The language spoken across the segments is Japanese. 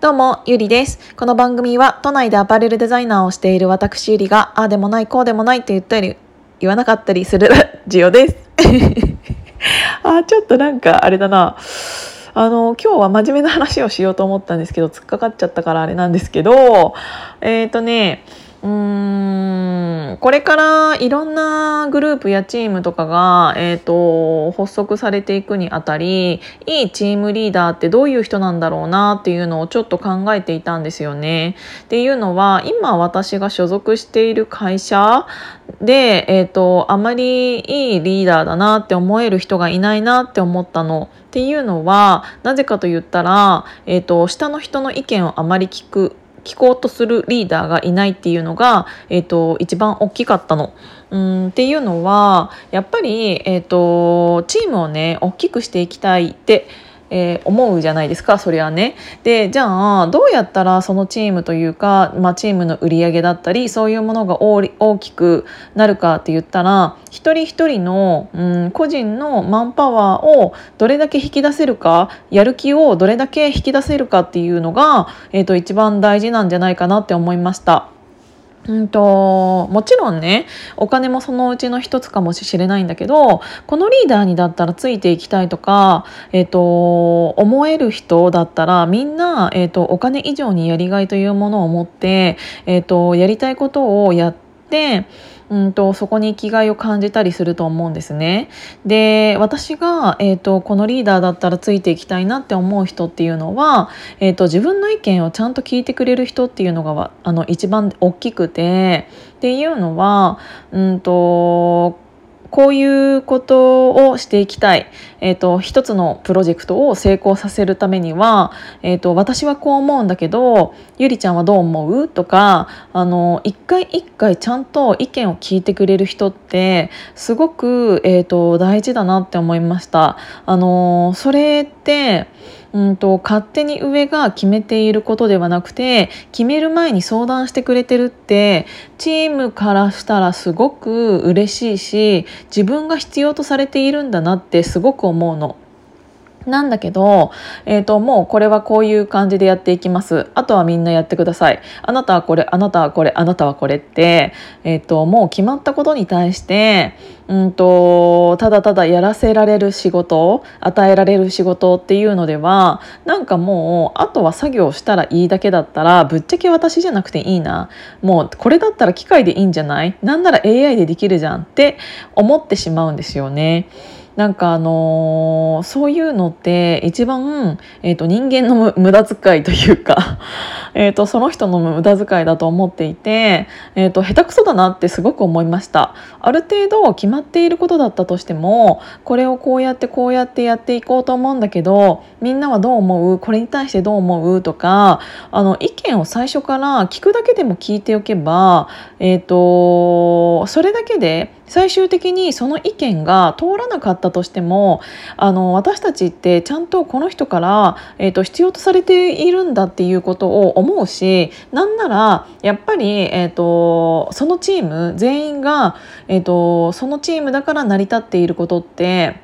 どうも、ゆりです。この番組は都内でアパレルデザイナーをしている私ゆりが、ああでもない、こうでもないって言ったり、言わなかったりする ジオです。あ、ちょっとなんかあれだな。あの、今日は真面目な話をしようと思ったんですけど、突っかかっちゃったからあれなんですけど、えっ、ー、とね、うーんこれからいろんなグループやチームとかが、えーと、発足されていくにあたりいいチームリーダーってどういう人なんだろうなっていうのをちょっと考えていたんですよね。っていうのは今私が所属している会社で、えーと、あまりいいリーダーだなって思える人がいないなって思ったの。っていうのはなぜかと言ったら、えーと下の人の意見をあまり聞く聞こうとするリーダーがいないっていうのが、えーと、一番大きかったの。うんっていうのはやっぱり、えーとチームをね大きくしていきたいってえー、思うじゃないですかそれはね。でじゃあどうやったらそのチームというか、まあ、チームの売り上げだったりそういうものが大きくなるかって言ったら一人一人の、うん、個人のマンパワーをどれだけ引き出せるかやる気をどれだけ引き出せるかっていうのが、えーと一番大事なんじゃないかなって思いました。うんともちろんねお金もそのうちの一つかもしれないんだけどこのリーダーにだったらついていきたいとか、えーと、思える人だったらみんな、えーと、お金以上にやりがいというものを持って、えーとやりたいことをやって。うんとそこに生きがいを感じたりすると思うんですね。で私が、えーと、このリーダーだったらついていきたいなって思う人っていうのは、えーと、自分の意見をちゃんと聞いてくれる人っていうのがあの一番大きくてっていうのはうんとこういうことをしていきたい、えーと、一つのプロジェクトを成功させるためには、えーと、私はこう思うんだけどゆりちゃんはどう思うとかあの一回一回ちゃんと意見を聞いてくれる人ってすごく、えーと大事だなって思いました。あのそれってうんと勝手に上が決めていることではなくて決める前に相談してくれてるってチームからしたらすごく嬉しいし自分が必要とされているんだなってすごく思うの。なんだけど、えーと、もうこれはこういう感じでやっていきます。あとはみんなやってください。あなたはこれあなたはこれあなたはこれって、えーと、もう決まったことに対して、うんと、ただただやらせられる仕事与えられる仕事っていうのではなんかもうあとは作業したらいいだけだったらぶっちゃけ私じゃなくていいな。もうこれだったら機械でいいんじゃない？なんなら AI でできるじゃんって思ってしまうんですよね。なんかあのー、そういうのって一番、えーと、人間の無駄遣いというか えとその人の無駄遣いだと思っていて、えーと、下手くそだなってすごく思いました。ある程度決まっていることだったとしてもこれをこうやってこうやってやっていこうと思うんだけどみんなはどう思う？これに対してどう思う？とかあの意見を最初から聞くだけでも聞いておけば、えーとそれだけで最終的にその意見が通らなかったとしてもあの私たちってちゃんとこの人から、えーと、必要とされているんだっていうことを思うしなんならやっぱり、えーと、そのチーム全員が、えーとそのチームだから成り立っていることって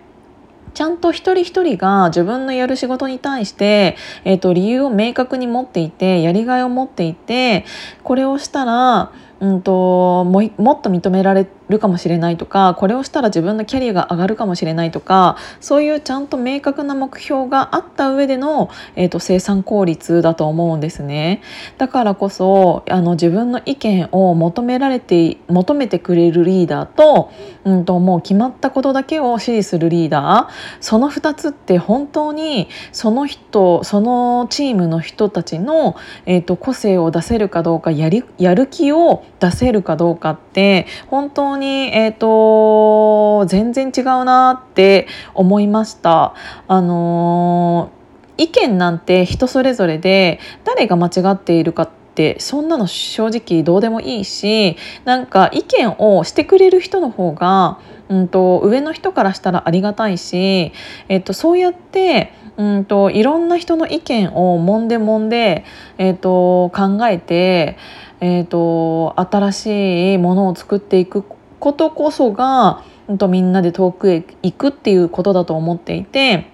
ちゃんと一人一人が自分のやる仕事に対して、えーと、理由を明確に持っていてやりがいを持っていてこれをしたらうんとももっと認められるかもしれないとかこれをしたら自分のキャリアが上がるかもしれないとかそういうちゃんと明確な目標があった上での、えーと、生産効率だと思うんですね。だからこそあの自分の意見を求められて求めてくれるリーダーと,、うんと、もう決まったことだけを指示するリーダーその2つって本当にその人そのチームの人たちの、えーと個性を出せるかどうかやりやる気を出せるかどうかって本当に、えーと、全然違うなって思いました。あのー、意見なんて人それぞれで誰が間違っているかってそんなの正直どうでもいいしなんか意見をしてくれる人の方が、うんと、上の人からしたらありがたいし、えっと、そうやってうんといろんな人の意見をもんでもんで、えーと考えてえーと、新しいものを作っていくことこそが、うんとみんなで遠くへ行くっていうことだと思っていて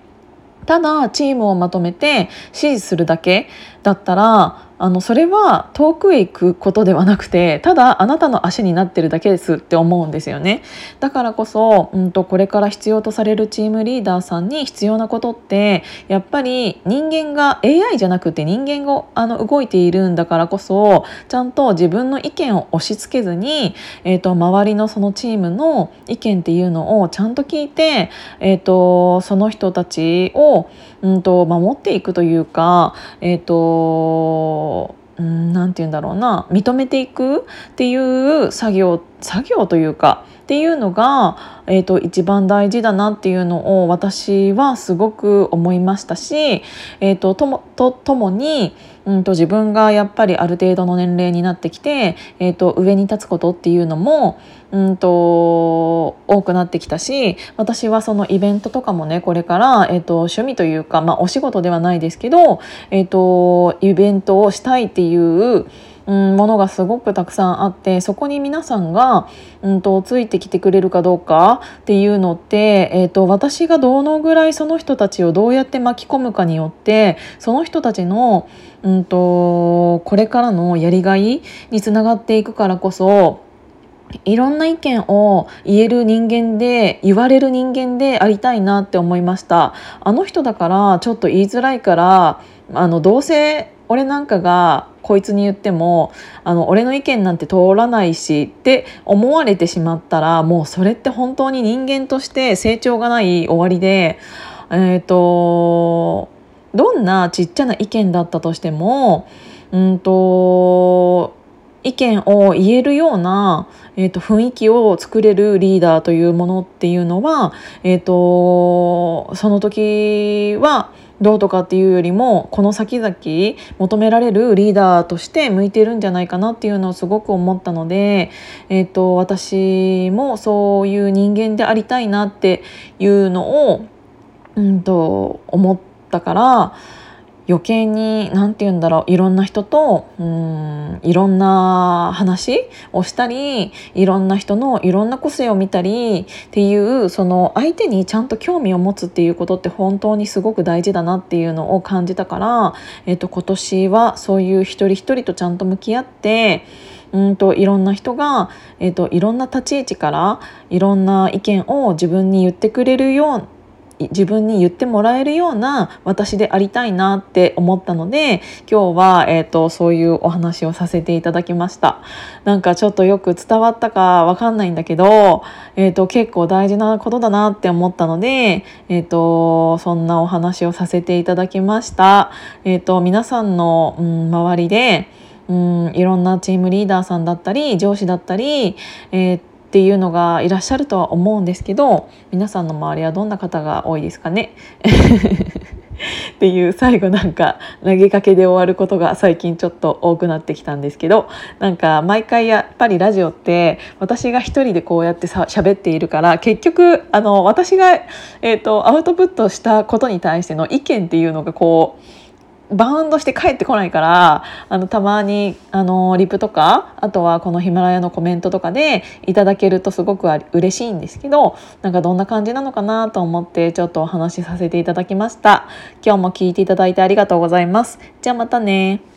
ただチームをまとめて支持するだけだったらあのそれは遠くへ行くことではなくてただあなたの足になってるだけですって思うんですよね。だからこそ、うんと、これから必要とされるチームリーダーさんに必要なことってやっぱり人間が AI じゃなくて人間があの動いているんだからこそちゃんと自分の意見を押し付けずに、えーと、周りのそのチームの意見っていうのをちゃんと聞いて、えーと、その人たちを、うんと、守っていくというか、えー、と何て言うんだろうな認めていくっていう作業作業というかっていうのが、えーと、一番大事だなっていうのを私はすごく思いましたし、えーと、ととともに、うんと、自分がやっぱりある程度の年齢になってきて、えー、と上に立つことっていうのも、うんと多くなってきたし私はそのイベントとかもねこれから、えー、と趣味というか、まあ、お仕事ではないですけど、えー、とイベントをしたいっていううん、ものがすごくたくさんあってそこに皆さんが、うんと、ついてきてくれるかどうかっていうのって、えーと、私がどのぐらいその人たちをどうやって巻き込むかによってその人たちの、うんと、これからのやりがいにつながっていくからこそいろんな意見を言える人間で言われる人間でありたいなって思いました。あの人だからちょっと言いづらいからあのどうせ俺なんかがこいつに言ってもあの俺の意見なんて通らないしって思われてしまったらもうそれって本当に人間として成長がない終わりでえっ、ー、とどんなちっちゃな意見だったとしてもうんと意見を言えるような、えーと、雰囲気を作れるリーダーというものっていうのは、えーとその時はどうとかっていうよりもこの先々求められるリーダーとして向いてるんじゃないかなっていうのをすごく思ったので、えーと、私もそういう人間でありたいなっていうのを、うんと思ったから。余計に何て言うんだろういろんな人とうんいろんな話をしたりいろんな人のいろんな個性を見たりっていうその相手にちゃんと興味を持つっていうことって本当にすごく大事だなっていうのを感じたから、えー、と今年はそういう一人一人とちゃんと向き合ってうんといろんな人が、えーと、いろんな立ち位置からいろんな意見を自分に言ってくれるような自分に言ってもらえるような私でありたいなって思ったので今日は、えーと、そういうお話をさせていただきました。なんかちょっとよく伝わったかわかんないんだけど、えーと、結構大事なことだなって思ったので、えーと、そんなお話をさせていただきました、えー、と皆さんの、うん、周りでうんいろんなチームリーダーさんだったり上司だったり、えーっていうのがいらっしゃるとは思うんですけど皆さんの周りはどんな方が多いですかね？っていう最後なんか投げかけで終わることが最近ちょっと多くなってきたんですけどなんか毎回やっぱりラジオって私が一人でこうやってさ喋っているから結局あの私が、えーとアウトプットしたことに対しての意見っていうのがこうバウンドして帰ってこないからあのたまにあのリプとかあとはこのヒマラヤのコメントとかでいただけるとすごく嬉しいんですけどなんかどんな感じなのかなと思ってちょっとお話しさせていただきました。今日も聞いていただいてありがとうございます。じゃあまたね。